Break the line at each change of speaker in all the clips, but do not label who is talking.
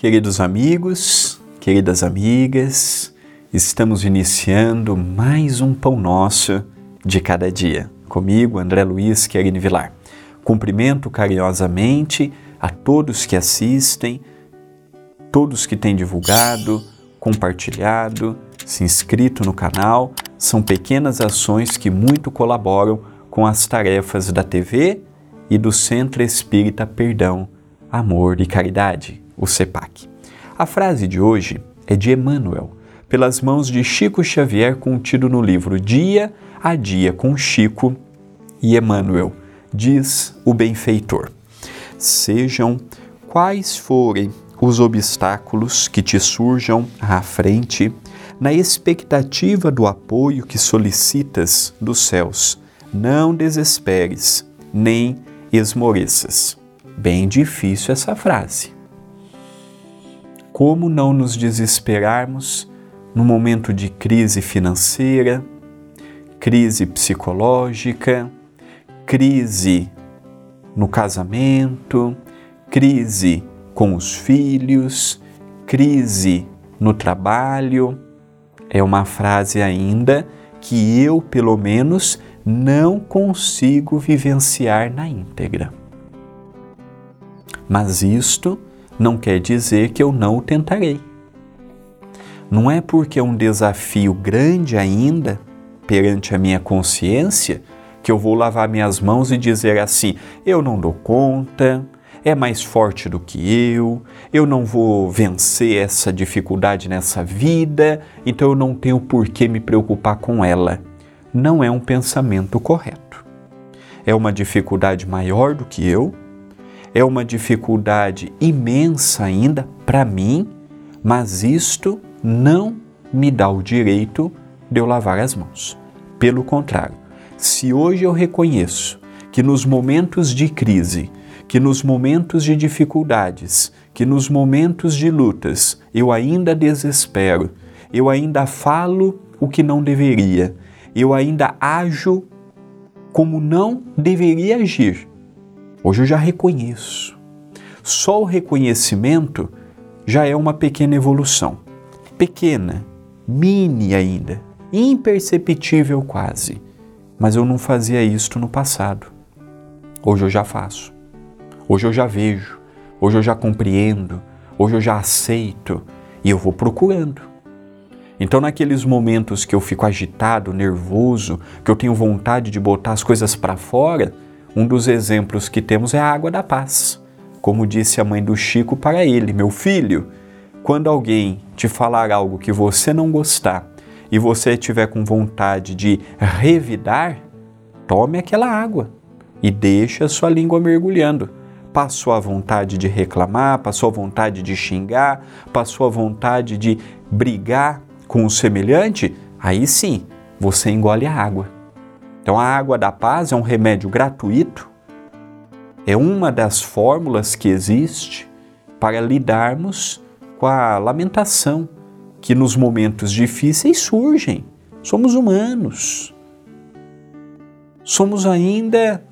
Queridos amigos, queridas amigas, estamos iniciando mais um Pão Nosso de cada dia. Comigo, André Luiz Querine Vilar. Cumprimento carinhosamente a todos que assistem, todos que têm divulgado, compartilhado, se inscrito no canal. São pequenas ações que muito colaboram com as tarefas da TV e do Centro Espírita Perdão, Amor e Caridade o CEPAC. A frase de hoje é de Emmanuel, pelas mãos de Chico Xavier, contido no livro Dia a Dia com Chico e Emmanuel, diz o benfeitor: Sejam quais forem os obstáculos que te surjam à frente, na expectativa do apoio que solicitas dos céus, não desesperes, nem esmoreças. Bem difícil essa frase. Como não nos desesperarmos no momento de crise financeira, crise psicológica, crise no casamento, crise com os filhos, crise no trabalho. É uma frase ainda que eu, pelo menos, não consigo vivenciar na íntegra. Mas isto não quer dizer que eu não o tentarei. Não é porque é um desafio grande ainda perante a minha consciência que eu vou lavar minhas mãos e dizer assim: eu não dou conta, é mais forte do que eu, eu não vou vencer essa dificuldade nessa vida, então eu não tenho por que me preocupar com ela. Não é um pensamento correto. É uma dificuldade maior do que eu, é uma dificuldade imensa ainda para mim, mas isto não me dá o direito de eu lavar as mãos. Pelo contrário, se hoje eu reconheço que nos momentos de crise, que nos momentos de dificuldades, que nos momentos de lutas eu ainda desespero, eu ainda falo o que não deveria, eu ainda ajo como não deveria agir, Hoje eu já reconheço. Só o reconhecimento já é uma pequena evolução. Pequena, mini ainda, imperceptível quase. Mas eu não fazia isto no passado. Hoje eu já faço. Hoje eu já vejo. Hoje eu já compreendo. Hoje eu já aceito. E eu vou procurando. Então, naqueles momentos que eu fico agitado, nervoso, que eu tenho vontade de botar as coisas para fora, um dos exemplos que temos é a água da paz. Como disse a mãe do Chico para ele: Meu filho, quando alguém te falar algo que você não gostar e você tiver com vontade de revidar, tome aquela água e deixe a sua língua mergulhando. Passou a vontade de reclamar, passou a vontade de xingar, passou a vontade de brigar com o semelhante, aí sim você engole a água então, a água da paz é um remédio gratuito, é uma das fórmulas que existe para lidarmos com a lamentação que nos momentos difíceis surgem. Somos humanos. Somos ainda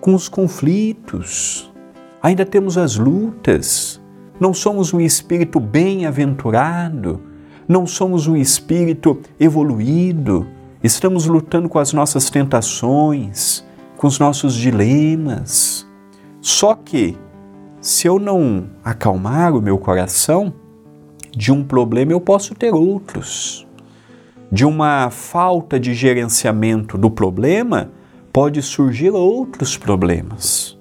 com os conflitos, ainda temos as lutas. Não somos um espírito bem-aventurado, não somos um espírito evoluído Estamos lutando com as nossas tentações, com os nossos dilemas. Só que, se eu não acalmar o meu coração, de um problema eu posso ter outros. De uma falta de gerenciamento do problema, pode surgir outros problemas.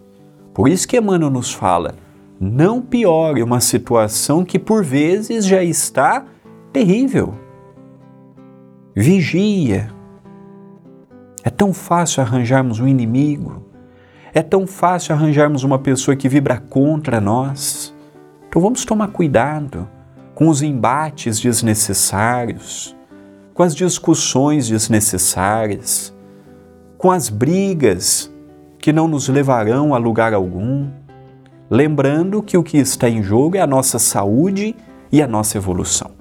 Por isso que Emmanuel nos fala: não piore uma situação que por vezes já está terrível. Vigia. É tão fácil arranjarmos um inimigo. É tão fácil arranjarmos uma pessoa que vibra contra nós. Então vamos tomar cuidado com os embates desnecessários, com as discussões desnecessárias, com as brigas que não nos levarão a lugar algum. Lembrando que o que está em jogo é a nossa saúde e a nossa evolução.